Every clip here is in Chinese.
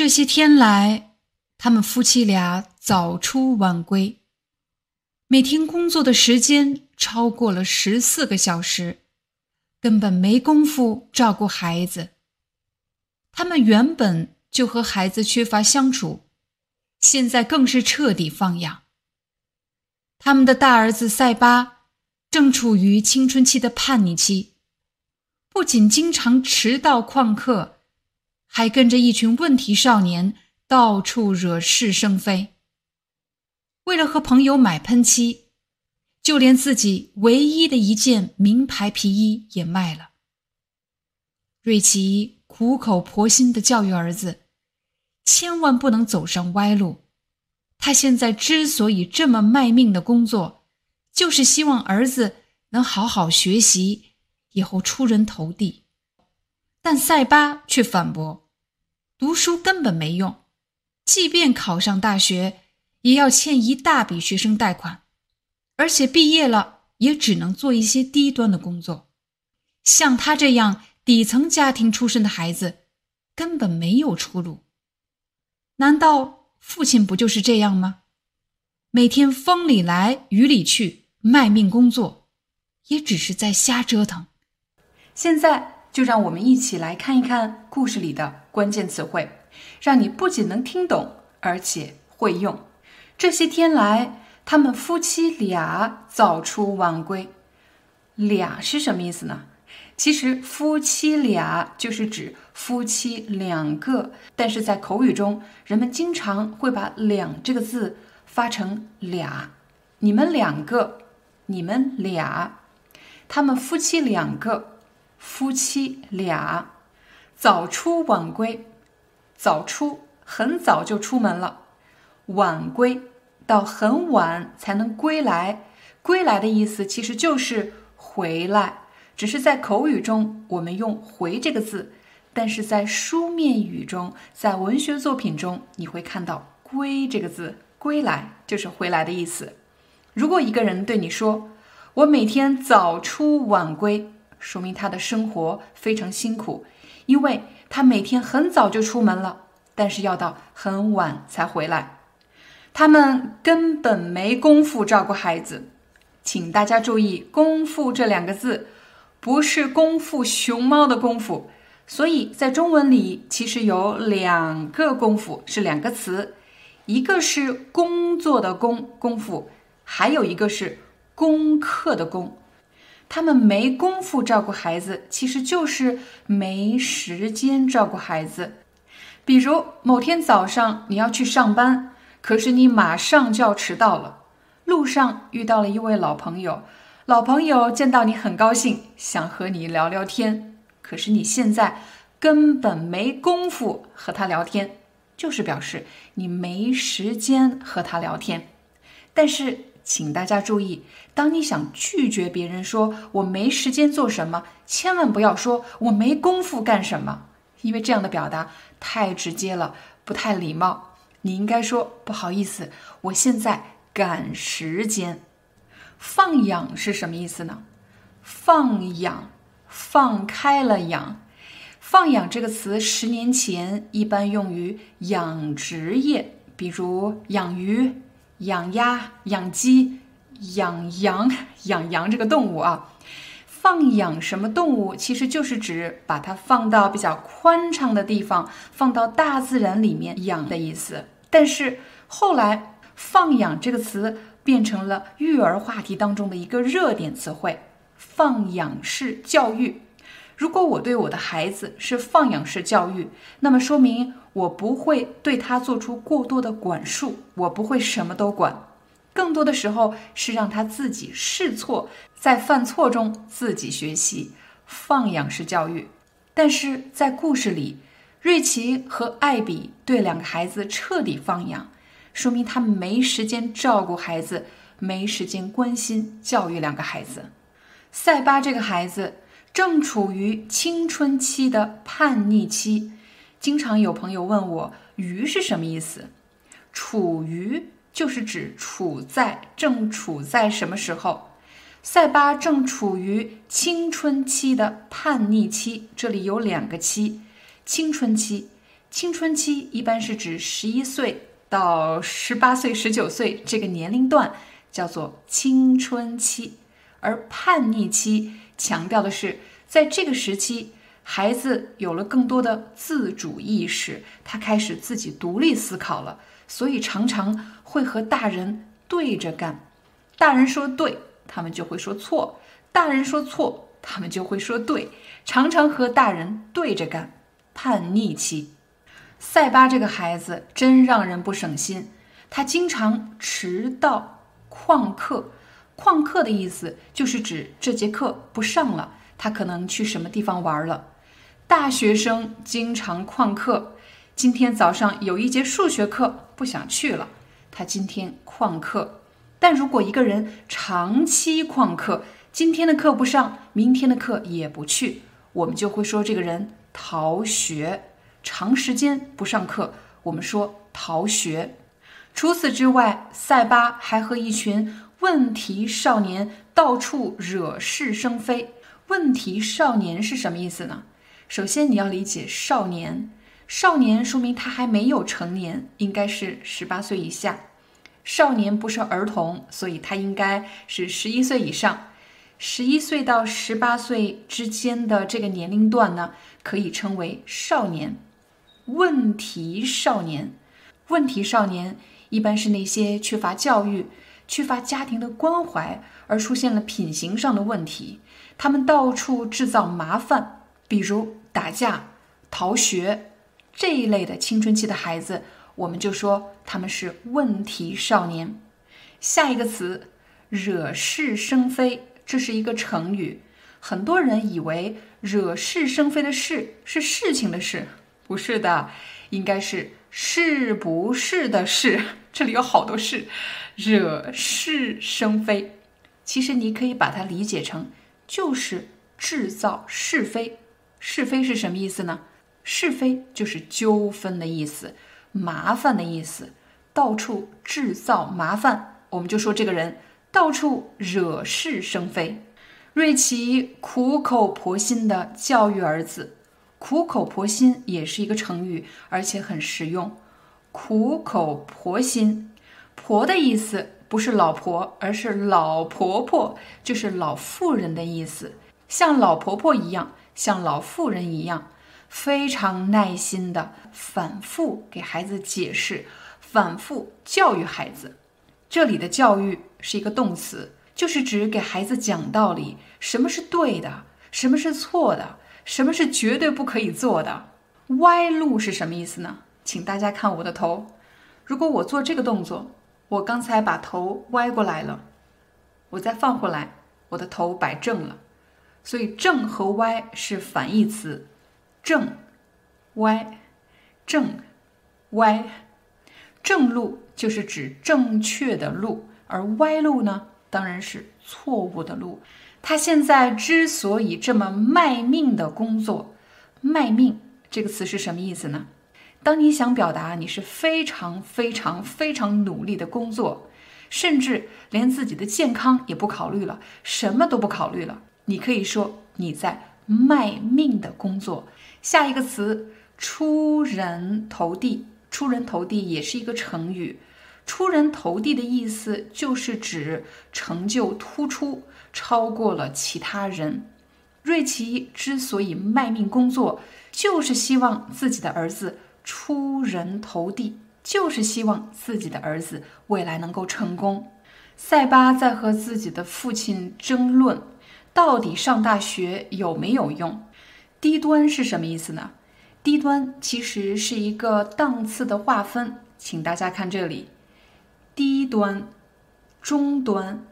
这些天来，他们夫妻俩早出晚归，每天工作的时间超过了十四个小时，根本没工夫照顾孩子。他们原本就和孩子缺乏相处，现在更是彻底放养。他们的大儿子塞巴正处于青春期的叛逆期，不仅经常迟到旷课。还跟着一群问题少年到处惹是生非。为了和朋友买喷漆，就连自己唯一的一件名牌皮衣也卖了。瑞奇苦口婆心的教育儿子，千万不能走上歪路。他现在之所以这么卖命的工作，就是希望儿子能好好学习，以后出人头地。但塞巴却反驳：“读书根本没用，即便考上大学，也要欠一大笔学生贷款，而且毕业了也只能做一些低端的工作。像他这样底层家庭出身的孩子，根本没有出路。难道父亲不就是这样吗？每天风里来雨里去，卖命工作，也只是在瞎折腾。现在。就让我们一起来看一看故事里的关键词汇，让你不仅能听懂，而且会用。这些天来，他们夫妻俩早出晚归。俩是什么意思呢？其实夫妻俩就是指夫妻两个，但是在口语中，人们经常会把“两”这个字发成“俩”。你们两个，你们俩，他们夫妻两个。夫妻俩早出晚归，早出很早就出门了，晚归到很晚才能归来。归来的意思其实就是回来，只是在口语中我们用“回”这个字，但是在书面语中，在文学作品中你会看到“归”这个字，归来就是回来的意思。如果一个人对你说：“我每天早出晚归。”说明他的生活非常辛苦，因为他每天很早就出门了，但是要到很晚才回来。他们根本没工夫照顾孩子，请大家注意“功夫”这两个字，不是功夫熊猫的功夫。所以在中文里，其实有两个功夫，是两个词，一个是工作的工功夫，还有一个是功课的功。他们没工夫照顾孩子，其实就是没时间照顾孩子。比如某天早上你要去上班，可是你马上就要迟到了。路上遇到了一位老朋友，老朋友见到你很高兴，想和你聊聊天。可是你现在根本没工夫和他聊天，就是表示你没时间和他聊天。但是。请大家注意，当你想拒绝别人说“我没时间做什么”，千万不要说“我没工夫干什么”，因为这样的表达太直接了，不太礼貌。你应该说“不好意思，我现在赶时间”。放养是什么意思呢？放养，放开了养。放养这个词，十年前一般用于养殖业，比如养鱼。养鸭、养鸡、养羊、养羊这个动物啊，放养什么动物，其实就是指把它放到比较宽敞的地方，放到大自然里面养的意思。但是后来，放养这个词变成了育儿话题当中的一个热点词汇，放养式教育。如果我对我的孩子是放养式教育，那么说明我不会对他做出过多的管束，我不会什么都管，更多的时候是让他自己试错，在犯错中自己学习，放养式教育。但是在故事里，瑞奇和艾比对两个孩子彻底放养，说明他没时间照顾孩子，没时间关心教育两个孩子。塞巴这个孩子正处于青春期的叛逆期，经常有朋友问我“于”是什么意思？处于就是指处在，正处在什么时候？塞巴正处于青春期的叛逆期，这里有两个期。青春期，青春期一般是指十一岁到十八岁、十九岁这个年龄段，叫做青春期。而叛逆期强调的是，在这个时期，孩子有了更多的自主意识，他开始自己独立思考了，所以常常会和大人对着干。大人说对，他们就会说错；大人说错，他们就会说对，常常和大人对着干。叛逆期，塞巴这个孩子真让人不省心。他经常迟到、旷课。旷课的意思就是指这节课不上了，他可能去什么地方玩了。大学生经常旷课。今天早上有一节数学课不想去了，他今天旷课。但如果一个人长期旷课，今天的课不上，明天的课也不去，我们就会说这个人。逃学，长时间不上课，我们说逃学。除此之外，塞巴还和一群问题少年到处惹是生非。问题少年是什么意思呢？首先你要理解少年，少年说明他还没有成年，应该是十八岁以下。少年不是儿童，所以他应该是十一岁以上。十一岁到十八岁之间的这个年龄段呢，可以称为少年。问题少年，问题少年一般是那些缺乏教育、缺乏家庭的关怀而出现了品行上的问题。他们到处制造麻烦，比如打架、逃学这一类的青春期的孩子，我们就说他们是问题少年。下一个词，惹是生非。这是一个成语，很多人以为惹是生非的“是”是事情的“事”，不是的，应该是是不是的“是”。这里有好多“是”，惹是生非。其实你可以把它理解成就是制造是非。是非是什么意思呢？是非就是纠纷的意思，麻烦的意思，到处制造麻烦，我们就说这个人。到处惹是生非，瑞奇苦口婆心地教育儿子。苦口婆心也是一个成语，而且很实用。苦口婆心，婆的意思不是老婆，而是老婆婆，就是老妇人的意思。像老婆婆一样，像老妇人一样，非常耐心地反复给孩子解释，反复教育孩子。这里的教育。是一个动词，就是指给孩子讲道理，什么是对的，什么是错的，什么是绝对不可以做的。歪路是什么意思呢？请大家看我的头，如果我做这个动作，我刚才把头歪过来了，我再放回来，我的头摆正了。所以正和歪是反义词，正，歪，正，歪，正路就是指正确的路。而歪路呢，当然是错误的路。他现在之所以这么卖命的工作，卖命这个词是什么意思呢？当你想表达你是非常非常非常努力的工作，甚至连自己的健康也不考虑了，什么都不考虑了，你可以说你在卖命的工作。下一个词，出人头地。出人头地也是一个成语。出人头地的意思就是指成就突出，超过了其他人。瑞奇之所以卖命工作，就是希望自己的儿子出人头地，就是希望自己的儿子未来能够成功。塞巴在和自己的父亲争论，到底上大学有没有用？低端是什么意思呢？低端其实是一个档次的划分，请大家看这里。低端、中端、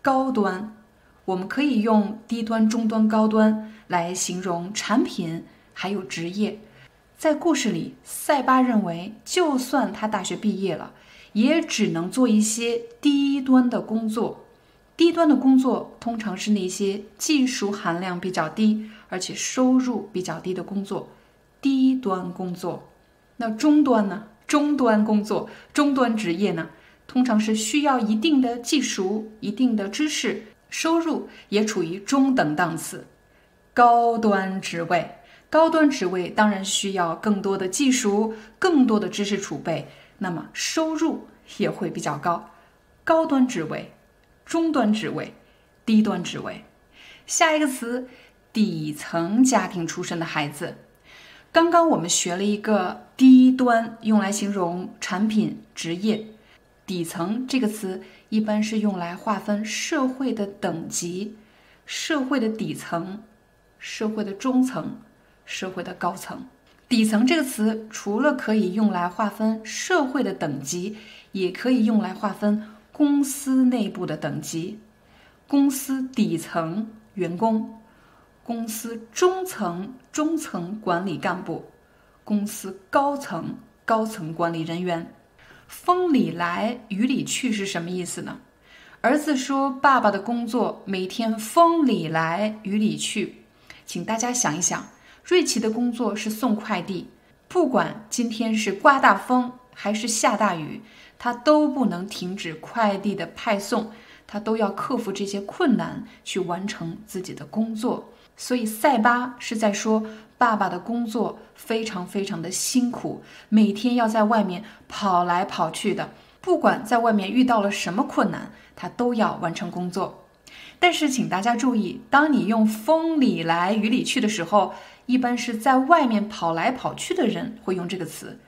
高端，我们可以用低端、中端、高端来形容产品还有职业。在故事里，塞巴认为，就算他大学毕业了，也只能做一些低端的工作。低端的工作通常是那些技术含量比较低，而且收入比较低的工作。低端工作，那中端呢？中端工作、中端职业呢？通常是需要一定的技术、一定的知识，收入也处于中等档次。高端职位。高端职位当然需要更多的技术、更多的知识储备，那么收入也会比较高。高端职位、中端职位、低端职位。下一个词，底层家庭出身的孩子。刚刚我们学了一个低端，用来形容产品、职业。底层这个词一般是用来划分社会的等级，社会的底层，社会的中层。社会的高层，底层这个词除了可以用来划分社会的等级，也可以用来划分公司内部的等级。公司底层员工，公司中层中层管理干部，公司高层高层管理人员。风里来雨里去是什么意思呢？儿子说：“爸爸的工作每天风里来雨里去。”请大家想一想。瑞奇的工作是送快递，不管今天是刮大风还是下大雨，他都不能停止快递的派送，他都要克服这些困难去完成自己的工作。所以塞巴是在说，爸爸的工作非常非常的辛苦，每天要在外面跑来跑去的，不管在外面遇到了什么困难，他都要完成工作。但是请大家注意，当你用风里来雨里去的时候。一般是在外面跑来跑去的人会用这个词。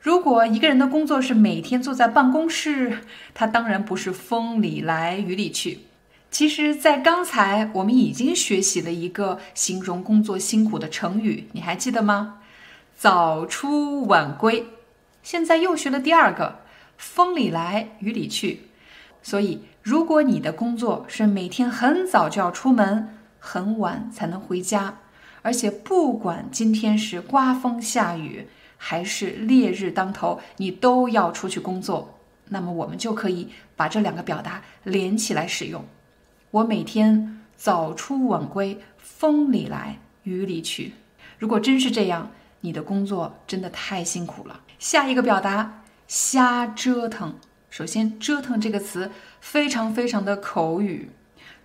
如果一个人的工作是每天坐在办公室，他当然不是风里来雨里去。其实，在刚才我们已经学习了一个形容工作辛苦的成语，你还记得吗？早出晚归。现在又学了第二个，风里来雨里去。所以，如果你的工作是每天很早就要出门，很晚才能回家。而且不管今天是刮风下雨还是烈日当头，你都要出去工作。那么我们就可以把这两个表达连起来使用。我每天早出晚归，风里来雨里去。如果真是这样，你的工作真的太辛苦了。下一个表达，瞎折腾。首先，折腾这个词非常非常的口语，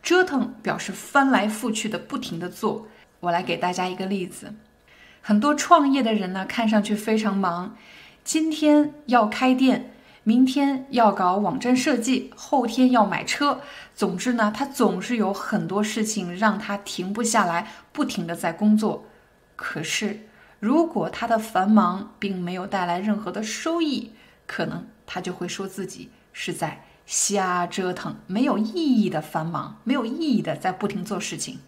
折腾表示翻来覆去的不停的做。我来给大家一个例子，很多创业的人呢，看上去非常忙，今天要开店，明天要搞网站设计，后天要买车，总之呢，他总是有很多事情让他停不下来，不停的在工作。可是，如果他的繁忙并没有带来任何的收益，可能他就会说自己是在瞎折腾，没有意义的繁忙，没有意义的在不停做事情。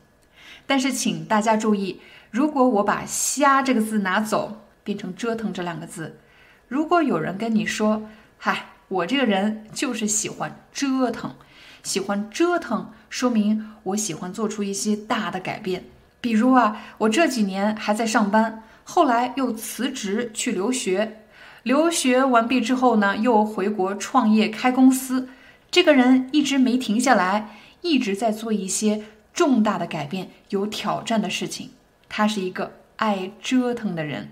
但是，请大家注意，如果我把“瞎”这个字拿走，变成“折腾”这两个字，如果有人跟你说：“嗨，我这个人就是喜欢折腾，喜欢折腾，说明我喜欢做出一些大的改变。比如啊，我这几年还在上班，后来又辞职去留学，留学完毕之后呢，又回国创业开公司。这个人一直没停下来，一直在做一些。”重大的改变，有挑战的事情，他是一个爱折腾的人。